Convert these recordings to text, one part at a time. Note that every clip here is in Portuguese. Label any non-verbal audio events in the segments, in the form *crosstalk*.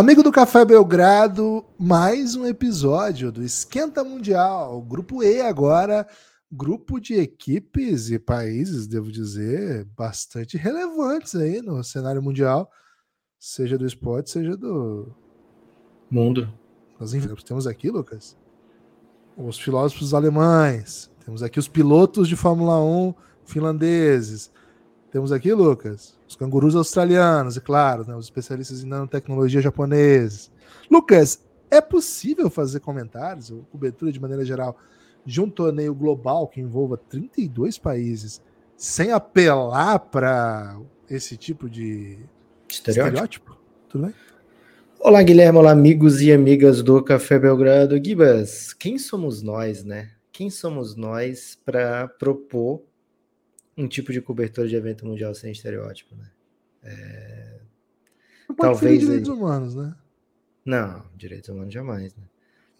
Amigo do Café Belgrado, mais um episódio do Esquenta Mundial, grupo E agora, grupo de equipes e países, devo dizer, bastante relevantes aí no cenário mundial, seja do esporte, seja do mundo. Nós temos aqui, Lucas, os filósofos alemães, temos aqui os pilotos de Fórmula 1 finlandeses, temos aqui, Lucas, os cangurus australianos, e claro, né, os especialistas em nanotecnologia japoneses. Lucas, é possível fazer comentários ou cobertura de maneira geral de um torneio global que envolva 32 países sem apelar para esse tipo de estereótipo? estereótipo? Tudo bem? Olá, Guilherme, olá, amigos e amigas do Café Belgrado. Gibas, quem somos nós, né? Quem somos nós para propor um tipo de cobertura de evento mundial sem estereótipo, né? É... Talvez direitos aí... humanos, né? Não, direitos humanos jamais, né?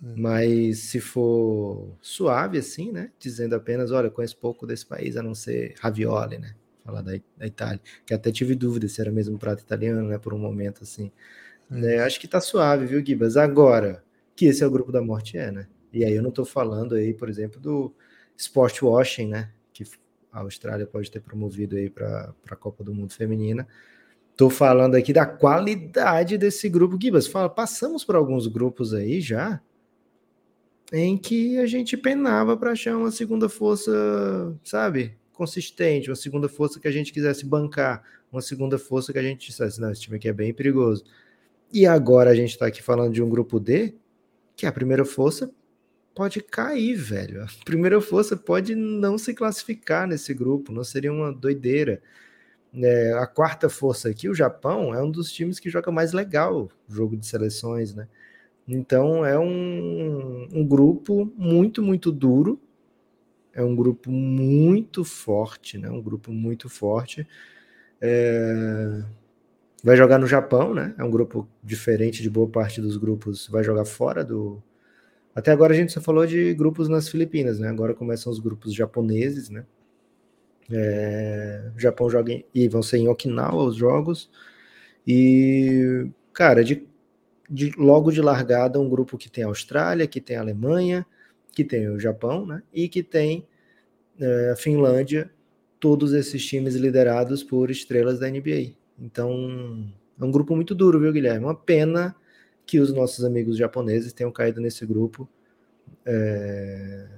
É. Mas se for suave assim, né? Dizendo apenas, olha, conheço pouco desse país, a não ser ravioli, né? Falar da, da Itália, que até tive dúvida se era mesmo prato italiano, né? Por um momento assim. É. É, acho que tá suave, viu, Gibas? Agora, que esse é o grupo da morte, é, né? E aí eu não tô falando aí, por exemplo, do sport washing, né? A Austrália pode ter promovido aí para a Copa do Mundo Feminina. Estou falando aqui da qualidade desse grupo. Gibas, fala, passamos por alguns grupos aí já em que a gente penava para achar uma segunda força, sabe, consistente, uma segunda força que a gente quisesse bancar, uma segunda força que a gente dissesse, não, esse time aqui é bem perigoso. E agora a gente está aqui falando de um grupo D, que é a primeira força pode cair, velho. A primeira força pode não se classificar nesse grupo, não seria uma doideira. É, a quarta força aqui, o Japão, é um dos times que joga mais legal jogo de seleções, né? Então é um, um grupo muito, muito duro. É um grupo muito forte, né? Um grupo muito forte. É... Vai jogar no Japão, né? É um grupo diferente de boa parte dos grupos. Vai jogar fora do, até agora a gente só falou de grupos nas Filipinas, né? Agora começam os grupos japoneses, né? É, o Japão joga em, e vão ser em Okinawa os jogos. E, cara, de, de, logo de largada, um grupo que tem a Austrália, que tem a Alemanha, que tem o Japão, né? E que tem é, a Finlândia, todos esses times liderados por estrelas da NBA. Então, é um grupo muito duro, viu, Guilherme? Uma pena que os nossos amigos japoneses tenham caído nesse grupo. É...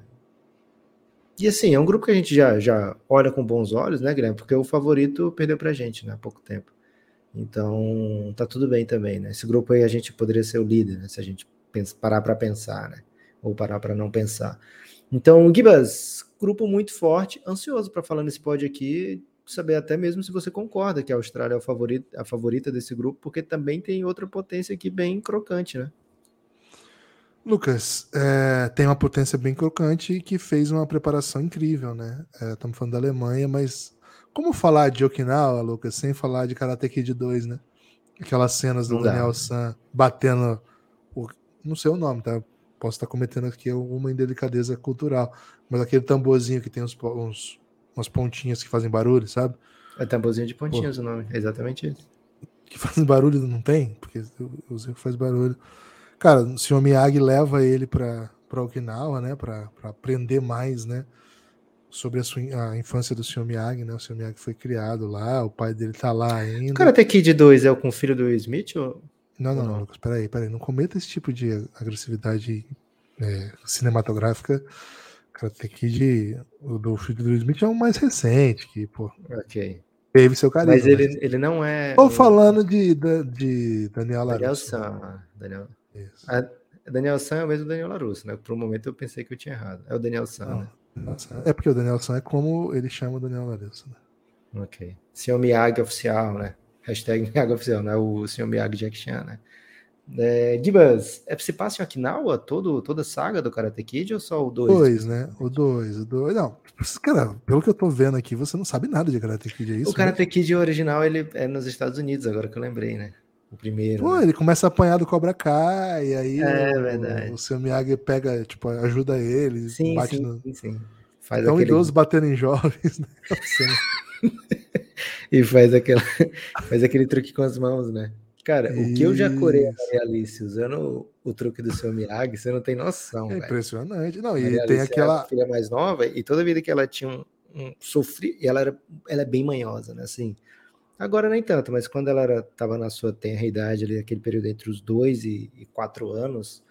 E assim, é um grupo que a gente já, já olha com bons olhos, né, Guilherme? Porque o favorito perdeu pra gente, né, há pouco tempo. Então, tá tudo bem também, né? Esse grupo aí a gente poderia ser o líder, né? Se a gente parar para pensar, né? Ou parar para não pensar. Então, Gibas, grupo muito forte, ansioso para falar nesse pod aqui, saber até mesmo se você concorda que a Austrália é a favorita, a favorita desse grupo, porque também tem outra potência aqui bem crocante, né? Lucas, é, tem uma potência bem crocante que fez uma preparação incrível, né? Estamos é, falando da Alemanha, mas como falar de Okinawa, Lucas, sem falar de Karate Kid 2, né? Aquelas cenas do Daniel San batendo, o, não sei o nome, tá? Posso estar cometendo aqui alguma indelicadeza cultural, mas aquele tamborzinho que tem uns, uns umas pontinhas que fazem barulho, sabe? É tamborzinho de pontinhas Pô. o nome, é exatamente isso. Que fazem barulho não tem? Porque eu sei que faz barulho. Cara, o senhor Miyagi leva ele para Okinawa, né, para aprender mais, né, sobre a, sua, a infância do senhor Miyagi, né? O senhor Miyagi foi criado lá, o pai dele tá lá ainda. O Karate Kid 2 é com o filho do Smith ou Não, não, não, Lucas, peraí, peraí, não cometa esse tipo de agressividade é, cinematográfica Karate Kid, o do filho do Smith é um mais recente, que, pô. Ok. Teve seu carisma. Mas ele, mas... ele não é. Tô falando de, de, de Daniel Larusso. Daniel San. Daniel... A, Daniel San é o mesmo Daniel Larusso, né? Por um momento eu pensei que eu tinha errado. É o Daniel San, né? É porque o Daniel San é como ele chama o Daniel Larusso, né? Ok. Senhor Miyagi oficial, né? Hashtag Miyagi oficial, né? O senhor Miyagi Jack Chan, né? É, Gibas, é, se passa em Okinawa todo, toda a saga do Karate Kid ou só o 2? O 2, né? O 2, o 2. Não, cara, pelo que eu tô vendo aqui, você não sabe nada de Karate Kid, é isso? O Karate Kid original, ele é nos Estados Unidos, agora que eu lembrei, né? O primeiro. Pô, né? ele começa a apanhar do Cobra Kai, e aí É o, verdade. o seu Miyagi pega, tipo, ajuda ele, Sim, bate sim, no. sim, sim. Faz É um aquele... idoso batendo em jovens, né? *laughs* E faz, aquela... faz aquele truque com as mãos, né? Cara, o que eu já curei a Isso. Maria Alice usando o, truque do seu Miyagi, você não tem noção, É impressionante. Não, e Maria tem Alice aquela. a filha mais nova, e toda vida que ela tinha um, um sofri, e ela era, ela é bem manhosa, né? Assim, agora nem tanto, mas quando ela era, tava na sua tenra idade, ali, aquele período entre os dois e, e quatro anos,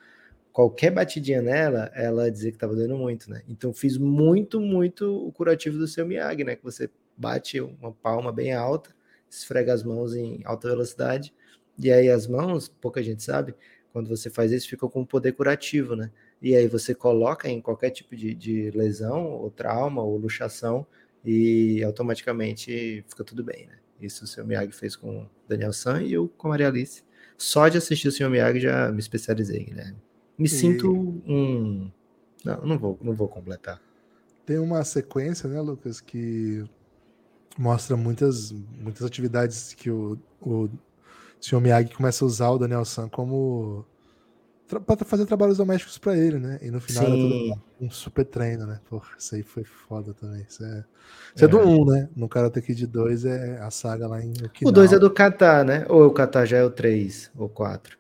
qualquer batidinha nela, ela dizia que tava doendo muito, né? Então fiz muito, muito o curativo do seu Miyagi, né? Que você bate uma palma bem alta, esfrega as mãos em alta velocidade, e aí as mãos, pouca gente sabe, quando você faz isso, fica com um poder curativo, né? E aí você coloca em qualquer tipo de, de lesão, ou trauma, ou luxação, e automaticamente fica tudo bem, né? Isso o seu Miyagi fez com o Daniel San e eu com a Maria Alice. Só de assistir o seu Miyagi já me especializei, né? Me sinto um. Não, não vou, não vou completar. Tem uma sequência, né, Lucas, que mostra muitas, muitas atividades que o, o Sr. Miyagi começa a usar o Daniel San como para fazer trabalhos domésticos para ele, né? E no final era Sim. tudo um super treino, né? Porra, isso aí foi foda também. Isso é, isso é. do 1, né? No Karate Kid 2 é a saga lá em Okinawa. O 2 é do Kata, né? Ou o Kata já é o 3 ou 4?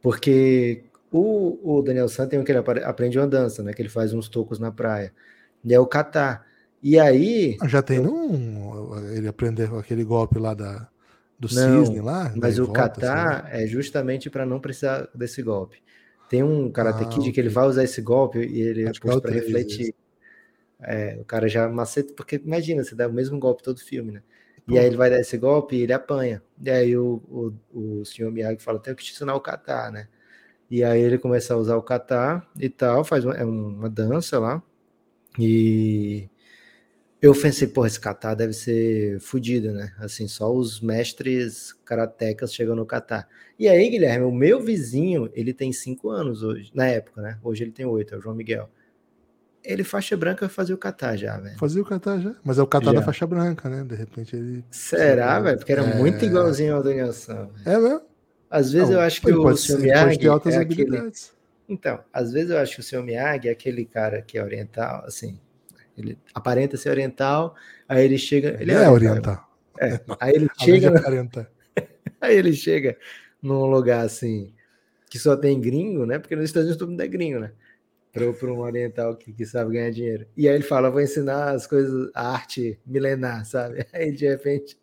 Porque o, o Daniel San tem o que ele aprende uma dança, né? Que ele faz uns tocos na praia. E é o Kata. E aí, Já tem um. Ele aprendeu aquele golpe lá da, do Não, cisne lá. mas o Kata assim, é justamente para não precisar desse golpe. Tem um Karate Ah, Kid que ele vai usar esse golpe e ele Acho para refletir. É, o cara já maceta, porque imagina, você dá o mesmo golpe todo filme, né? E Pô. aí ele vai dar esse golpe e ele apanha. E aí o, o, o senhor Miyagi fala, tenho que te ensinar o kata, né? E aí ele começa a usar o kata e tal, faz uma, é uma dança lá. E eu pensei, porra, esse kata deve ser fodido, né? Assim, só os mestres karatecas chegam no kata. E aí, Guilherme, o meu vizinho, ele tem cinco anos hoje, na época, né? Hoje ele tem oito, é o João Miguel. Ele faixa branca fazia o kata já, velho. Fazia o kata já. Mas é o kata Já. da faixa branca, né? De repente ele. Será, velho? Porque era é. muito igualzinho ao Daniel velho. É mesmo? Às vezes Não, eu acho que o pode Miyagi é aquele... Então, às vezes eu acho que o seu Miyagi é aquele cara que é oriental, assim, ele aparenta ser oriental, aí ele chega... Ele, Ele é oriental. É, *laughs* aí ele chega, *laughs* aí ele chega num lugar assim, que só tem gringo, né? Porque nos Estados Unidos todo mundo é gringo, né? Para um oriental que, que sabe ganhar dinheiro. E aí ele fala, vou ensinar as coisas, a arte milenar, sabe? *laughs* Aí de repente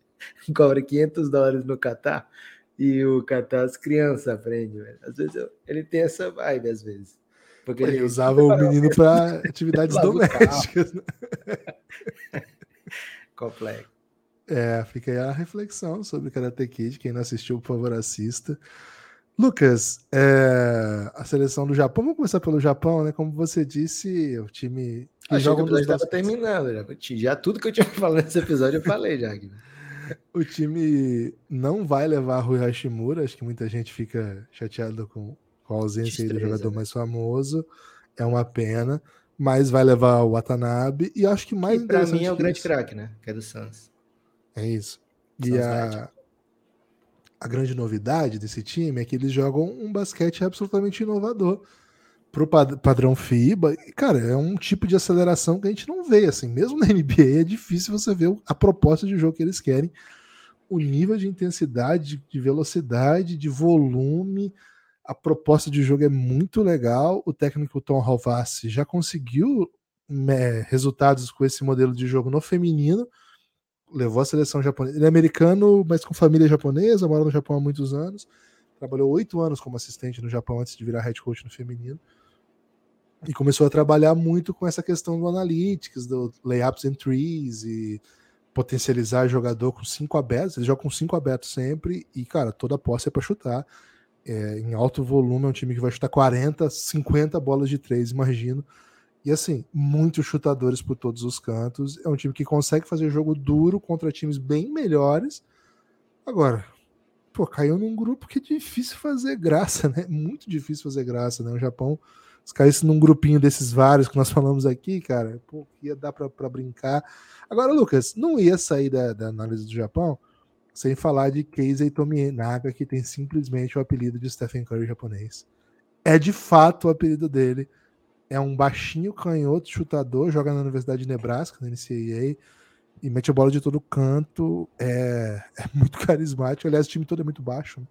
cobra 500 dólares no Catar e o Catar as crianças aprendem. Às vezes eu- ele tem essa vibe, às vezes. Porque Ele usava o menino para atividades *laughs* domésticas. né? *laughs* complexo. É, fica aí a reflexão sobre Karate Kid. Quem não assistiu, por favor, assista. Lucas, é, a seleção do Japão, vamos começar pelo Japão, né? Como você disse, o time que Achei que joga o episódio estava terminando. Já, já tudo que eu tinha *laughs* falado nesse episódio eu falei já. Guilherme. O time não vai levar Rui Hashimura, acho que muita gente fica chateado com, com a ausência aí do jogador né? mais famoso. É uma pena, mas vai levar o Watanabe e acho que mais E pra mim é o grande craque, né? Que é do Suns. É isso. E a, a grande novidade desse time é que eles jogam um basquete absolutamente inovador pro pad- padrão FIBA. Cara, é um tipo de aceleração que a gente não vê, assim. Mesmo na *laughs* NBA é difícil você ver a proposta de jogo que eles querem. O nível de intensidade, de velocidade, de volume, a proposta de jogo é muito legal. O técnico Tom Rovassi já conseguiu né, resultados com esse modelo de jogo no feminino levou a seleção japonesa. Ele é americano, mas com família japonesa, mora no Japão há muitos anos. Trabalhou oito anos como assistente no Japão antes de virar head coach no feminino. E começou a trabalhar muito com essa questão do analytics, do layups and trees e potencializar jogador com cinco abertos. Ele joga com cinco abertos sempre e, cara, toda a posse é para chutar. É, em alto volume, é um time que vai chutar 40, 50 bolas de três, imagino. E assim, muitos chutadores por todos os cantos. É um time que consegue fazer jogo duro contra times bem melhores. Agora, pô, caiu num grupo que é difícil fazer graça, né? *laughs* Muito difícil fazer graça, né? O Japão, se caísse num grupinho desses vários que nós falamos aqui, cara, pô, ia dar para brincar. Agora, Lucas, não ia sair da, da análise do Japão sem falar de Keisei Tominaga, que tem simplesmente o apelido de Stephen Curry japonês. É de fato o apelido dele. É um baixinho canhoto chutador, joga na Universidade de Nebraska, na NCAA e mete a bola de todo canto. É, é *laughs* muito carismático. Aliás, o time todo é muito baixo. Né?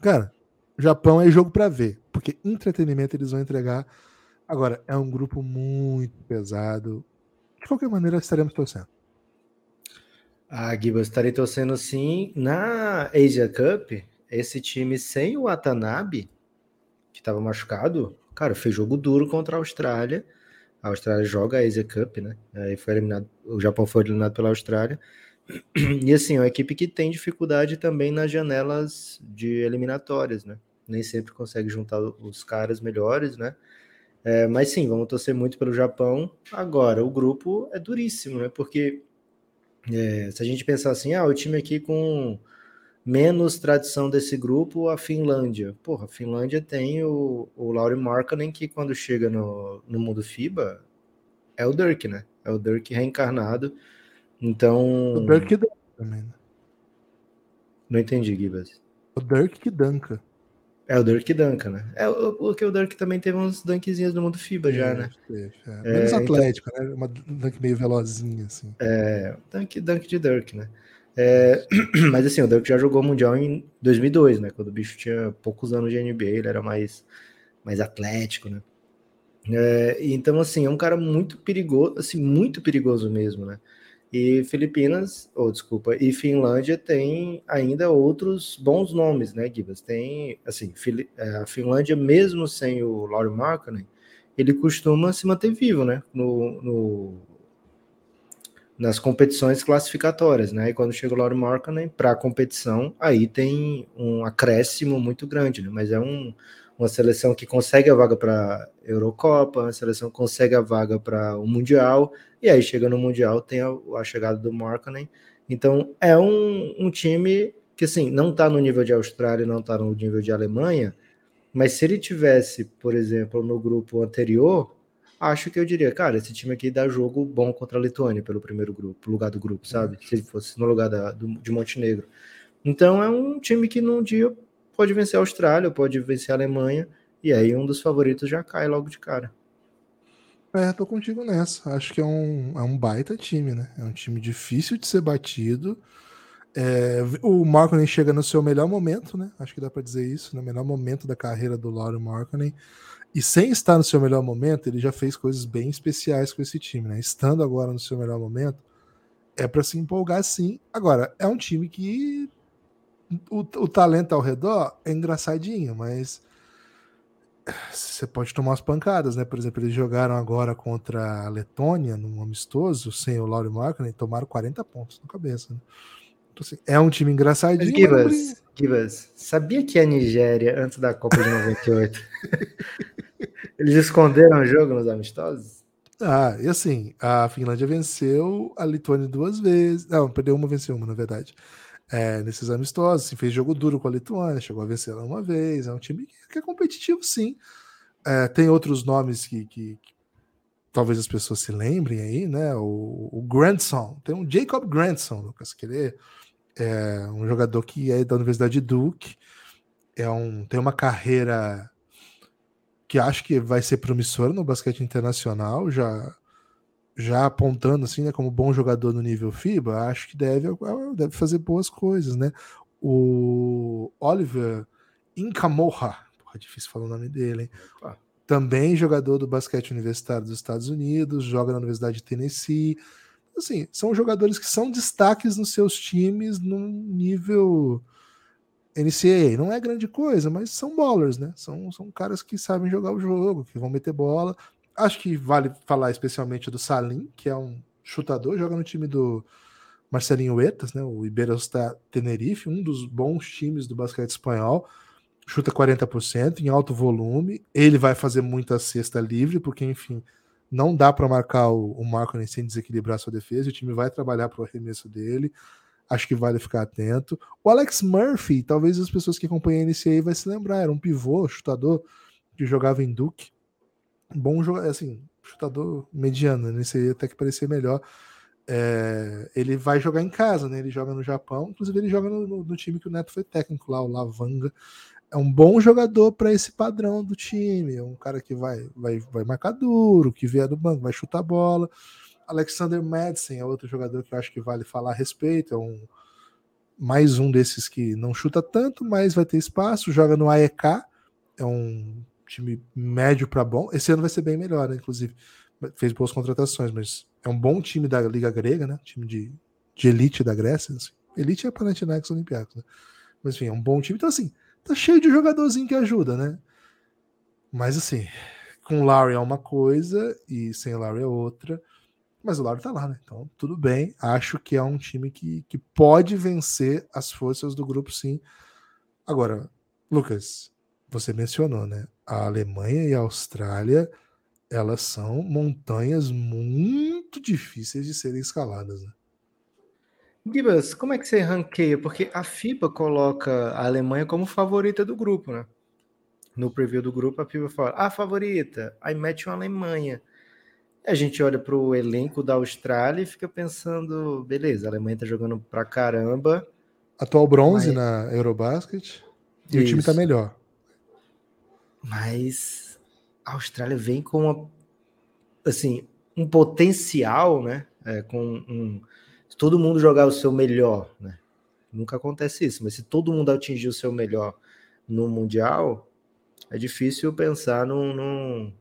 Cara, Japão é jogo para ver, porque entretenimento eles vão entregar. Agora, é um grupo muito pesado. De qualquer maneira, estaremos torcendo. Ah, Giba, estarei torcendo sim. Na Asia Cup, esse time sem o Watanabe, que estava machucado, cara, fez jogo duro contra a Austrália a Austrália joga a Asia Cup, né? Aí foi eliminado, o Japão foi eliminado pela Austrália. E assim, é uma equipe que tem dificuldade também nas janelas de eliminatórias, né? Nem sempre consegue juntar os caras melhores, né? É, mas sim, vamos torcer muito pelo Japão. Agora, o grupo é duríssimo, né? Porque é, se a gente pensar assim, ah, o time aqui com menos tradição desse grupo, a Finlândia. Porra, a Finlândia tem o, o Lauri Markkanen, que quando chega no, no mundo FIBA, é o Dirk, né? É o Dirk reencarnado. Então. O Dirk também, né? Não entendi, Gibas. O Dirk que danca. É o Dirk Danca, né? É porque o Dirk também teve uns dunkzinhos no mundo FIBA já, né? É, é. Menos é, atlético, então... né? Uma dunk meio velozinha, assim. É, dunk, dunk de Dirk, né? É, *clears throat* mas assim, o Dirk já jogou Mundial em 2002, né? Quando o bicho tinha poucos anos de NBA, ele era mais, mais atlético, né? É, então, assim, é um cara muito perigoso, assim, muito perigoso mesmo, né? E Filipinas, ou oh, desculpa, e Finlândia tem ainda outros bons nomes, né, Gibas? Tem, assim, é, a Finlândia, mesmo sem o Laurie Markkanen, ele costuma se manter vivo, né? No, no nas competições classificatórias, né? E quando chega o Laurie Markkanen para a competição, aí tem um acréscimo muito grande, né? Mas é um, uma seleção que consegue a vaga para Eurocopa, uma seleção que consegue a vaga para o Mundial, e aí chega no Mundial tem a, a chegada do Markkanen. Então é um, um time que assim não está no nível de Austrália, não está no nível de Alemanha, mas se ele tivesse, por exemplo, no grupo anterior, acho que eu diria, cara, esse time aqui dá jogo bom contra a Lituânia pelo primeiro grupo, lugar do grupo, sabe? Se ele fosse no lugar da, do, de Montenegro. Então é um time que num dia pode vencer a Austrália, pode vencer a Alemanha, e aí um dos favoritos já cai logo de cara. É, tô contigo nessa. Acho que é um, é um baita time, né? É um time difícil de ser batido. É, o Markkinen chega no seu melhor momento, né? Acho que dá para dizer isso, no melhor momento da carreira do Lauro Markkinen. E sem estar no seu melhor momento, ele já fez coisas bem especiais com esse time, né? Estando agora no seu melhor momento, é para se empolgar sim. Agora, é um time que o, o talento ao redor é engraçadinho, mas você pode tomar as pancadas, né? Por exemplo, eles jogaram agora contra a Letônia, num amistoso, sem o Laurie Markkinen, e tomaram 40 pontos na cabeça. Né? Então, assim, é um time engraçadinho. Mas, Gibas, Gibas, sabia que a Nigéria, antes da Copa de 98, *laughs* eles esconderam o jogo nos amistosos? Ah, e assim, a Finlândia venceu a Lituânia duas vezes. Não, perdeu uma, venceu uma, na verdade. É, nesses amistosos, assim, fez jogo duro com a Lituânia, chegou a vencer ela uma vez. É um time que é competitivo, sim. É, tem outros nomes que, que, que, talvez as pessoas se lembrem aí, né? O, o Grandson, tem um Jacob Grandson, Lucas, que ele é um jogador que é da Universidade de Duke, é um, tem uma carreira que acho que vai ser promissora no basquete internacional, já já apontando assim, né, como bom jogador no nível FIBA, acho que deve, deve fazer boas coisas, né? O Oliver Incamorra, é difícil falar o nome dele, hein? Também jogador do basquete universitário dos Estados Unidos, joga na Universidade de Tennessee, assim, são jogadores que são destaques nos seus times num nível NCAA. Não é grande coisa, mas são ballers, né? São, são caras que sabem jogar o jogo, que vão meter bola. Acho que vale falar especialmente do Salim, que é um chutador, joga no time do Marcelinho Etas, né? O Iberostar Tenerife, um dos bons times do basquete espanhol. Chuta 40% em alto volume. Ele vai fazer muita cesta livre, porque, enfim, não dá para marcar o, o Marco nem sem desequilibrar sua defesa. O time vai trabalhar para o arremesso dele. Acho que vale ficar atento. O Alex Murphy, talvez as pessoas que acompanham a NCAA vai se lembrar, era um pivô, chutador, que jogava em Duke. Bom jogador, assim, chutador mediano, né? NCAA até que parecia melhor. É, ele vai jogar em casa, né? Ele joga no Japão, inclusive ele joga no, no, no time que o Neto foi técnico lá, o Lavanga. É um bom jogador para esse padrão do time. É um cara que vai, vai, vai marcar duro, que vier do banco, vai chutar bola. Alexander Madsen é outro jogador que eu acho que vale falar a respeito. É um mais um desses que não chuta tanto, mas vai ter espaço. Joga no AEK, é um time médio para bom. Esse ano vai ser bem melhor, né? inclusive. Fez boas contratações, mas é um bom time da Liga Grega, né? Time de, de elite da Grécia. Assim. Elite é Panathinaikos Olympiacos, né? Mas enfim, é um bom time. Então, assim, tá cheio de jogadorzinho que ajuda, né? Mas assim, com o Larry é uma coisa e sem o Larry é outra. Mas o Larry tá lá, né? Então, tudo bem. Acho que é um time que, que pode vencer as forças do grupo, sim. Agora, Lucas, você mencionou, né? A Alemanha e a Austrália, elas são montanhas muito difíceis de serem escaladas, né? Gibas, como é que você ranqueia? Porque a FIBA coloca a Alemanha como favorita do grupo, né? No preview do grupo, a FIBA fala, ah, favorita, aí mete uma Alemanha. A gente olha para o elenco da Austrália e fica pensando, beleza, a Alemanha tá jogando pra caramba. Atual bronze mas... na Eurobasket. E Isso. o time tá melhor. Mas a Austrália vem com uma, assim, um potencial, né? É, com um, se todo mundo jogar o seu melhor, né? Nunca acontece isso, mas se todo mundo atingir o seu melhor no Mundial, é difícil pensar num, num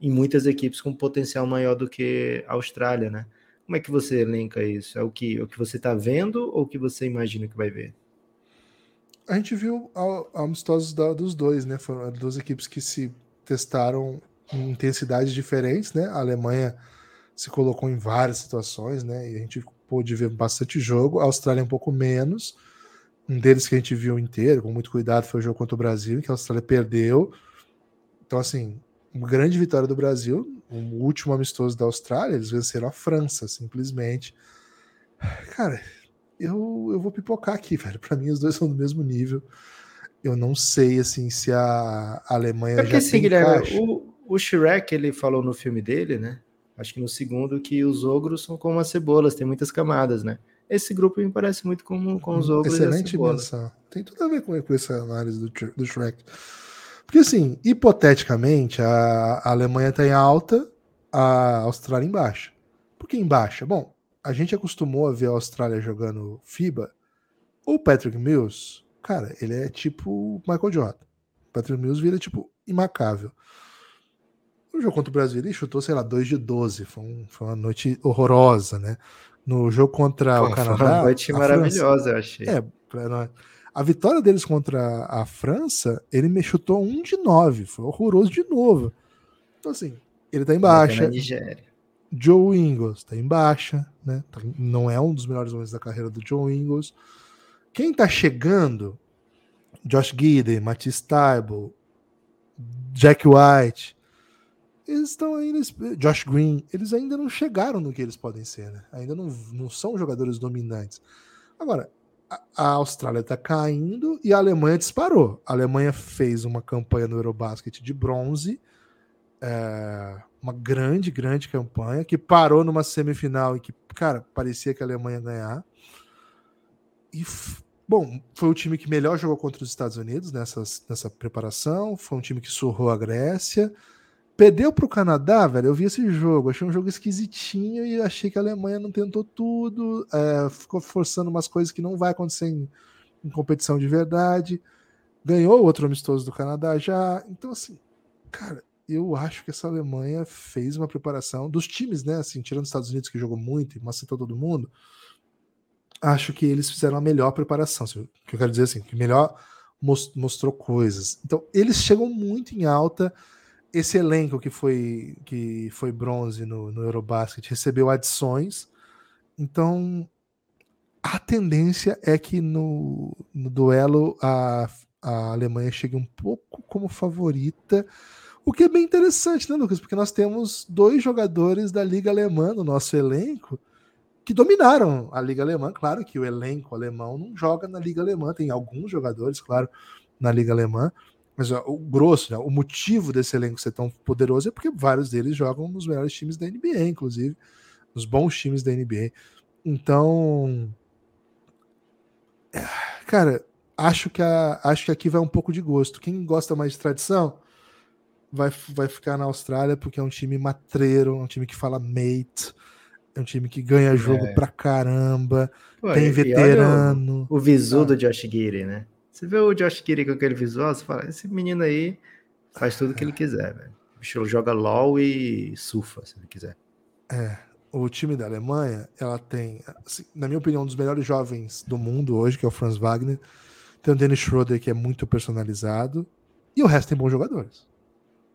em muitas equipes com potencial maior do que a Austrália, né? Como é que você elenca isso? É o que, o que você está vendo ou o que você imagina que vai ver? A gente viu amistosos dos dois, né? Foram duas equipes que se testaram em intensidades diferentes, né? A Alemanha se colocou em várias situações, né? E a gente pôde ver bastante jogo. A Austrália um pouco menos. Um deles que a gente viu inteiro, com muito cuidado, foi o jogo contra o Brasil, que a Austrália perdeu. Então, assim, uma grande vitória do Brasil, o último amistoso da Austrália, eles venceram a França, simplesmente. Cara, eu, eu vou pipocar aqui, *laughs* velho. Para mim, os dois são do mesmo nível. Eu não sei, assim, se a Alemanha é porque, já assim, Guilherme, o, o Shrek, ele falou no filme dele, né? Acho que no segundo, que os ogros são como as cebolas, tem muitas camadas, né? Esse grupo me parece muito com, com os ogros Excelente menção. Tem tudo a ver com, com essa análise do, do Shrek. Porque, assim, hipoteticamente, a, a Alemanha está em alta, a Austrália em baixa. Por que em baixa? Bom, a gente acostumou a ver a Austrália jogando FIBA. O Patrick Mills, cara, ele é tipo Michael Jordan. O Patrick Mills vira, tipo, imacável. No jogo contra o Brasil, ele chutou, sei lá, 2 de 12. Foi, um, foi uma noite horrorosa, né? No jogo contra Pô, o Canadá. Foi uma noite maravilhosa, França, eu achei. É, a vitória deles contra a França, ele me chutou um de nove. Foi horroroso de novo. Então, assim, ele tá em baixa. Joe Ingles tá em baixa, né? Tá, não é um dos melhores momentos da carreira do Joe Ingles. Quem tá chegando? Josh Gidey, Matisse Taibo, Jack White. Eles estão ainda. Josh Green, eles ainda não chegaram no que eles podem ser, né? Ainda não, não são jogadores dominantes. Agora, a Austrália está caindo e a Alemanha disparou. A Alemanha fez uma campanha no Eurobasket de bronze, é, uma grande, grande campanha, que parou numa semifinal e que, cara, parecia que a Alemanha ia ganhar. E, bom, foi o time que melhor jogou contra os Estados Unidos nessa, nessa preparação, foi um time que surrou a Grécia. Perdeu para o Canadá, velho. Eu vi esse jogo, achei um jogo esquisitinho e achei que a Alemanha não tentou tudo, é, ficou forçando umas coisas que não vai acontecer em, em competição de verdade. Ganhou outro amistoso do Canadá já. Então, assim, cara, eu acho que essa Alemanha fez uma preparação dos times, né? Assim, tirando os Estados Unidos que jogou muito e macetou todo mundo. Acho que eles fizeram a melhor preparação. O que eu quero dizer assim, que melhor mostrou coisas. Então, eles chegam muito em alta esse elenco que foi que foi bronze no, no Eurobasket recebeu adições. Então a tendência é que no, no duelo a, a Alemanha chegue um pouco como favorita. O que é bem interessante, né, Lucas? Porque nós temos dois jogadores da Liga Alemã no nosso elenco que dominaram a Liga Alemã. Claro que o elenco alemão não joga na Liga Alemã, tem alguns jogadores, claro, na Liga Alemã, mas o grosso, né, o motivo desse elenco ser tão poderoso é porque vários deles jogam nos melhores times da NBA, inclusive, nos bons times da NBA. Então, cara, acho que, a, acho que aqui vai um pouco de gosto. Quem gosta mais de tradição vai, vai ficar na Austrália porque é um time matreiro, é um time que fala mate, é um time que ganha jogo é. pra caramba, Pô, tem veterano. O, o visu do Josh Giri, né? Você vê o Josh Giri com aquele visual, você fala, esse menino aí faz tudo que ele quiser, velho. O bicho joga LOL e surfa, se ele quiser. É, o time da Alemanha, ela tem, assim, na minha opinião, um dos melhores jovens do mundo hoje, que é o Franz Wagner. Tem o Dennis Schroeder, que é muito personalizado. E o resto tem bons jogadores.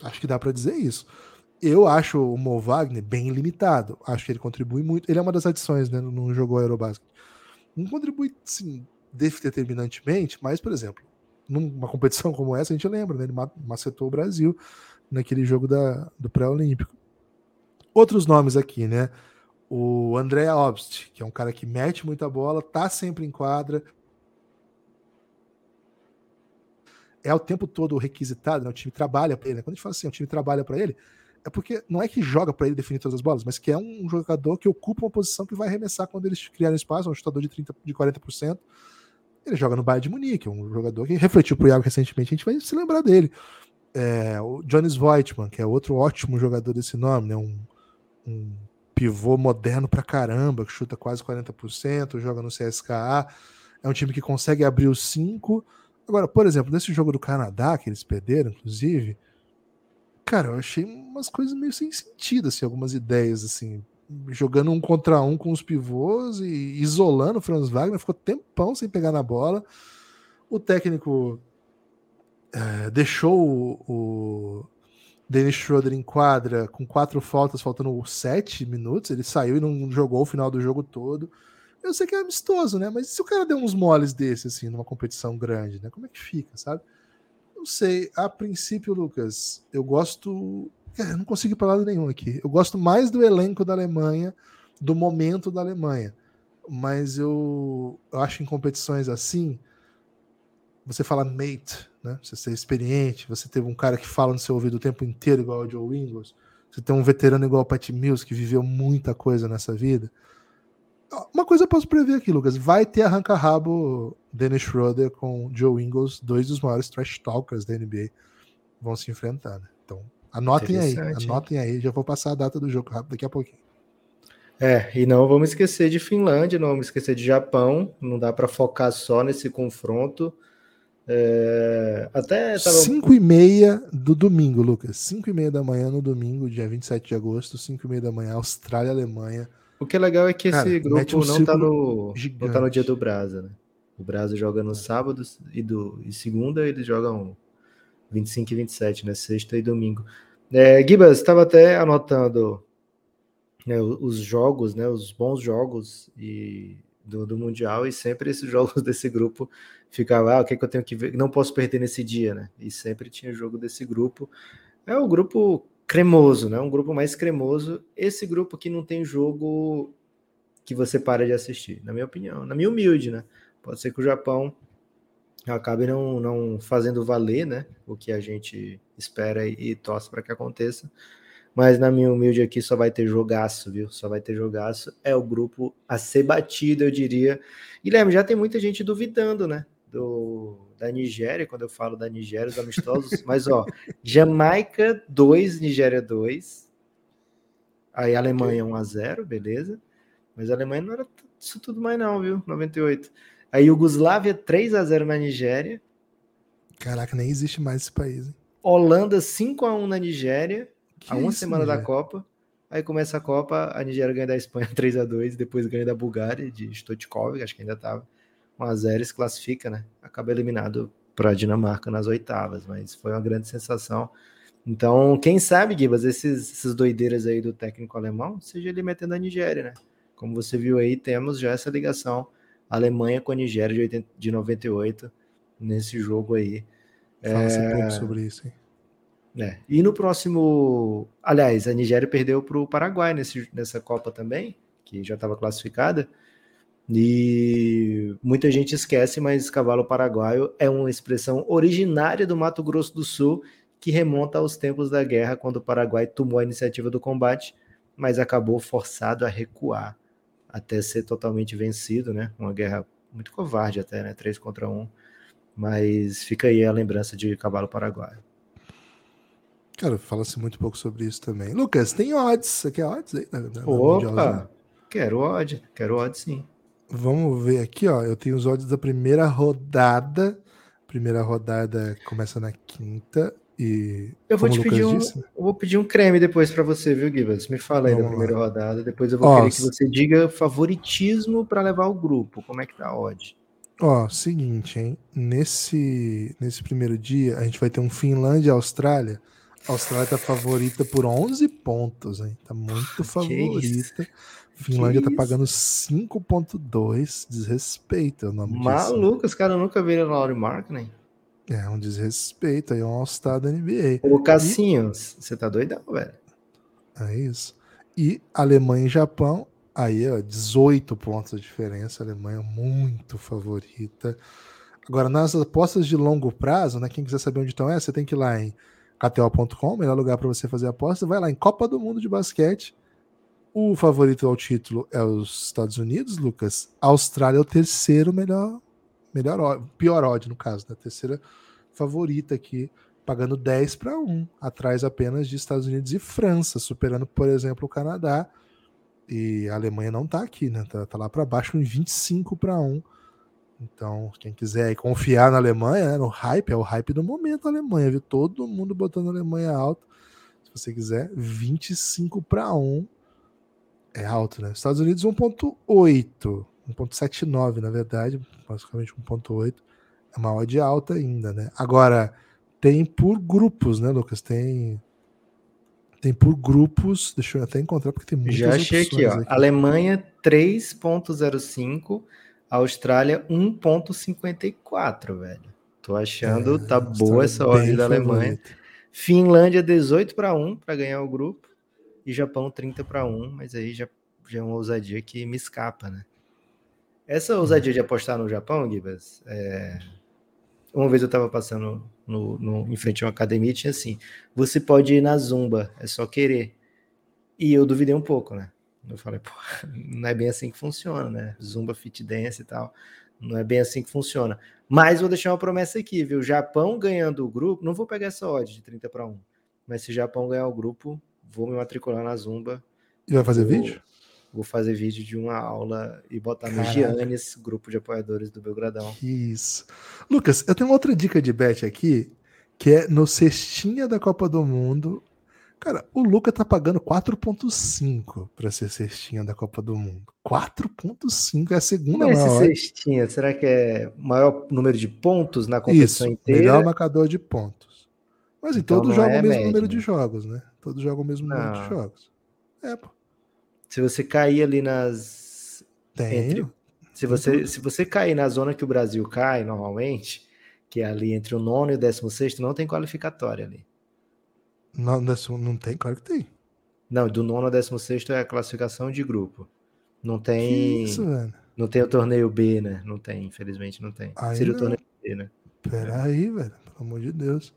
Acho que dá para dizer isso. Eu acho o Mo Wagner bem limitado. Acho que ele contribui muito. Ele é uma das adições né, no jogo Aerobasket. Não contribui, sim, determinantemente, mas, por exemplo, numa competição como essa, a gente lembra, né? Ele macetou o Brasil naquele jogo da, do pré-olímpico. Outros nomes aqui, né? O André Obst, que é um cara que mete muita bola, tá sempre em quadra, é o tempo todo requisitado, né? o time trabalha para ele. Né? Quando a gente fala assim, o time trabalha para ele, é porque não é que joga para ele definir todas as bolas, mas que é um jogador que ocupa uma posição que vai arremessar quando eles criarem espaço, um chutador de 30, de 40%. Ele joga no Bayern de Munique, um jogador que refletiu pro Iago recentemente, a gente vai se lembrar dele. É, o Jonas Voigtman, que é outro ótimo jogador desse nome, né? Um, um pivô moderno pra caramba, que chuta quase 40%, joga no CSKA. É um time que consegue abrir os 5, Agora, por exemplo, nesse jogo do Canadá, que eles perderam, inclusive, cara, eu achei umas coisas meio sem sentido, assim, algumas ideias, assim, jogando um contra um com os pivôs e isolando o Franz Wagner, ficou tempão sem pegar na bola. O técnico é, deixou o, o Dennis Schroeder em quadra com quatro faltas, faltando sete minutos. Ele saiu e não jogou o final do jogo todo. Eu sei que é amistoso, né? Mas se o cara der uns moles desse, assim, numa competição grande, né? Como é que fica, sabe? Não sei. A princípio, Lucas, eu gosto. É, eu não consigo ir para lado nenhum aqui. Eu gosto mais do elenco da Alemanha, do momento da Alemanha. Mas eu, eu acho em competições assim, você fala mate, né? Você ser experiente, você teve um cara que fala no seu ouvido o tempo inteiro, igual o Joe Ingles. Você tem um veterano igual o Pat Mills, que viveu muita coisa nessa vida. Uma coisa eu posso prever aqui, Lucas. Vai ter arranca-rabo Dennis Schroeder com Joe Ingles, dois dos maiores trash talkers da NBA, vão se enfrentar. Né? Então, anotem aí, anotem aí. Já vou passar a data do jogo rápido daqui a pouquinho. É, e não vamos esquecer de Finlândia, não vamos esquecer de Japão. Não dá para focar só nesse confronto. É, até tava... 5 e meia do domingo, Lucas. 5 e meia da manhã no domingo, dia 27 de agosto, 5 e meia da manhã, Austrália, Alemanha. O que é legal é que Cara, esse grupo um não, tá no, não tá no dia do Brasa, né? O Brasa joga no sábado e, do, e segunda eles jogam 25 e 27, né? Sexta e domingo. É, Gibas, estava até anotando né, os jogos, né? Os bons jogos e do, do Mundial e sempre esses *laughs* jogos desse grupo ficavam, ah, o que, é que eu tenho que ver? Não posso perder nesse dia, né? E sempre tinha jogo desse grupo. É o grupo cremoso, né? Um grupo mais cremoso. Esse grupo que não tem jogo que você para de assistir, na minha opinião, na minha humilde, né? Pode ser que o Japão acabe não, não fazendo valer, né? O que a gente espera e, e torce para que aconteça. Mas na minha humilde aqui só vai ter jogaço, viu? Só vai ter jogaço. É o grupo a ser batido, eu diria. Guilherme, já tem muita gente duvidando, né? Do, da Nigéria, quando eu falo da Nigéria, os amistosos, *laughs* mas ó, Jamaica 2, Nigéria 2. Aí Alemanha 1 a 0, beleza? Mas a Alemanha não era isso tudo mais não, viu? 98. Aí Yugoslávia 3 a 0 na Nigéria. Caraca, nem existe mais esse país. Hein? Holanda 5 a 1 na Nigéria, que a uma isso, semana Nigéria? da Copa. Aí começa a Copa, a Nigéria ganha da Espanha *laughs* 3 a 2, depois ganha da Bulgária de Stotkov, acho que ainda tava. 1x0 se classifica, né? Acaba eliminado para a Dinamarca nas oitavas, mas foi uma grande sensação. Então, quem sabe, Gibas, esses, esses doideiras aí do técnico alemão, seja ele metendo a Nigéria, né? Como você viu aí, temos já essa ligação Alemanha com a Nigéria de, 80, de 98 nesse jogo aí. Fala-se é... pouco sobre isso, hein? É. E no próximo. Aliás, a Nigéria perdeu para o Paraguai nesse, nessa Copa também que já estava classificada. E muita gente esquece, mas cavalo paraguaio é uma expressão originária do Mato Grosso do Sul que remonta aos tempos da guerra, quando o Paraguai tomou a iniciativa do combate, mas acabou forçado a recuar até ser totalmente vencido, né? Uma guerra muito covarde até, né? Três contra um. Mas fica aí a lembrança de cavalo paraguaio. Cara, fala-se muito pouco sobre isso também. Lucas, tem odds. Você quer odds aí? Na, na Opa! Quero odd. Quero odd sim. Vamos ver aqui, ó. Eu tenho os odds da primeira rodada. Primeira rodada começa na quinta e eu vou te pedir um, disse, eu vou pedir um creme depois para você, viu, Gibas? Me fala aí Vamos da primeira lá. rodada. Depois eu vou ó, querer que você diga favoritismo para levar o grupo. Como é que tá a odd? Ó, seguinte, hein? Nesse nesse primeiro dia a gente vai ter um Finlândia Austrália. A Austrália tá favorita por 11 pontos, hein? Tá muito *laughs* favorita. Finlândia tá pagando 5.2, desrespeito é o nome Maluco, os caras nunca viram Laurie Markkinen. É um desrespeito aí, é um All-Star da NBA. O Cassinho, você tá doidão, velho. É isso. E Alemanha e Japão, aí, ó, 18 pontos de diferença. A Alemanha muito favorita. Agora, nas apostas de longo prazo, né? Quem quiser saber onde estão é, você tem que ir lá em KTO.com, melhor lugar para você fazer aposta. Vai lá em Copa do Mundo de Basquete o favorito ao título é os Estados Unidos, Lucas. A Austrália é o terceiro melhor, melhor pior odd, no caso, né? terceira favorita aqui, pagando 10 para 1, atrás apenas de Estados Unidos e França, superando, por exemplo, o Canadá. E a Alemanha não está aqui, né? Tá, tá lá para baixo em 25 para 1. Então, quem quiser confiar na Alemanha, né, no hype, é o hype do momento a Alemanha, viu? Todo mundo botando a Alemanha alto. Se você quiser, 25 para 1 é alto, né? Estados Unidos 1.8, 1.79 na verdade, basicamente 1.8. É uma odd alta ainda, né? Agora, tem por grupos, né, Lucas? Tem tem por grupos, deixa eu até encontrar porque tem muitas Já achei aqui, ó. Aqui. Alemanha 3.05, Austrália 1.54, velho. Tô achando é, tá boa essa ordem da Alemanha. Finlândia 18 para 1 para ganhar o grupo e Japão 30 para 1, mas aí já, já é uma ousadia que me escapa, né? Essa ousadia de apostar no Japão, Gibas, é... uma vez eu estava passando no, no, em frente a uma academia e tinha assim: você pode ir na Zumba, é só querer. E eu duvidei um pouco, né? Eu falei, pô, *laughs* não é bem assim que funciona, né? Zumba, fit dance e tal. Não é bem assim que funciona. Mas vou deixar uma promessa aqui, viu? Japão ganhando o grupo, não vou pegar essa odd de 30 para 1, mas se o Japão ganhar o grupo, vou me matricular na Zumba. E vai fazer vou, vídeo? Vou fazer vídeo de uma aula e botar Caraca. no Giannis, grupo de apoiadores do Belgradão. Isso. Lucas, eu tenho outra dica de bet aqui, que é no cestinha da Copa do Mundo. Cara, o Luca tá pagando 4.5 para ser cestinha da Copa do Mundo. 4.5 é a segunda é maior. Esse cestinha, será que é maior número de pontos na competição Isso, inteira? melhor marcador de pontos. Mas em então, todos jogam é o mesmo médio, número de jogos, né? Todos jogam o mesmo número de jogos. É, pô. Se você cair ali nas. Tem. Entre... Se você, se você cair na zona que o Brasil cai normalmente, que é ali entre o nono e o décimo sexto, não tem qualificatória ali. Não, não tem, claro que tem. Não, do nono ao décimo sexto é a classificação de grupo. Não tem. Que isso, velho? Não tem o torneio B, né? Não tem, infelizmente não tem. Aí Seria não. o torneio B, né? Peraí, velho, pelo amor de Deus.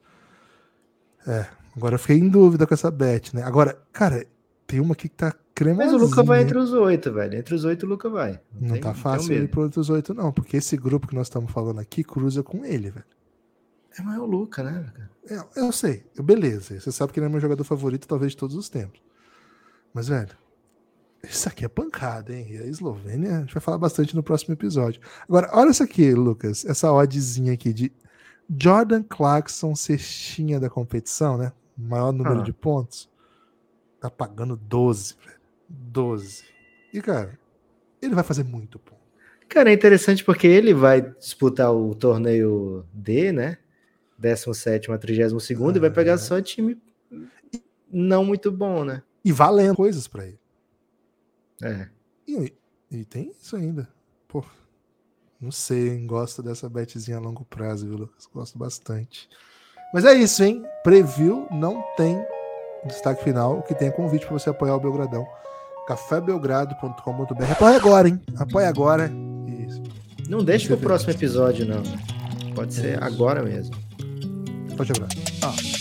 É, agora eu fiquei em dúvida com essa bet, né? Agora, cara, tem uma aqui que tá cremosinha. Mas o Luca vai entre os oito, velho. Entre os oito o Luca vai. Não, não tem, tá fácil ir pro entre os oito, não, porque esse grupo que nós estamos falando aqui cruza com ele, velho. É, mas é o Luca, né? É, eu sei, beleza. Você sabe que ele é meu jogador favorito, talvez de todos os tempos. Mas, velho, isso aqui é pancada, hein? E a Eslovênia, a gente vai falar bastante no próximo episódio. Agora, olha isso aqui, Lucas. Essa oddzinha aqui de Jordan Clarkson, cestinha da competição, né? Maior número ah. de pontos. Tá pagando 12, velho. 12. E, cara, ele vai fazer muito ponto. Cara, é interessante porque ele vai disputar o torneio D, né? 17 a 32 ah, e vai pegar só time não muito bom, né? E valendo coisas para ele. É. E, e, tem isso ainda. Pô, não sei, hein? Gosto dessa betzinha a longo prazo, viu, Lucas? Gosto bastante. Mas é isso, hein? Preview não tem destaque final. O que tem é convite para você apoiar o Belgradão cafébelgrado.com.br. Apoia agora, hein? Apoia agora. Isso. Não deixe pro próximo episódio, não. Pode ser agora mesmo. Forte abraço. Ah.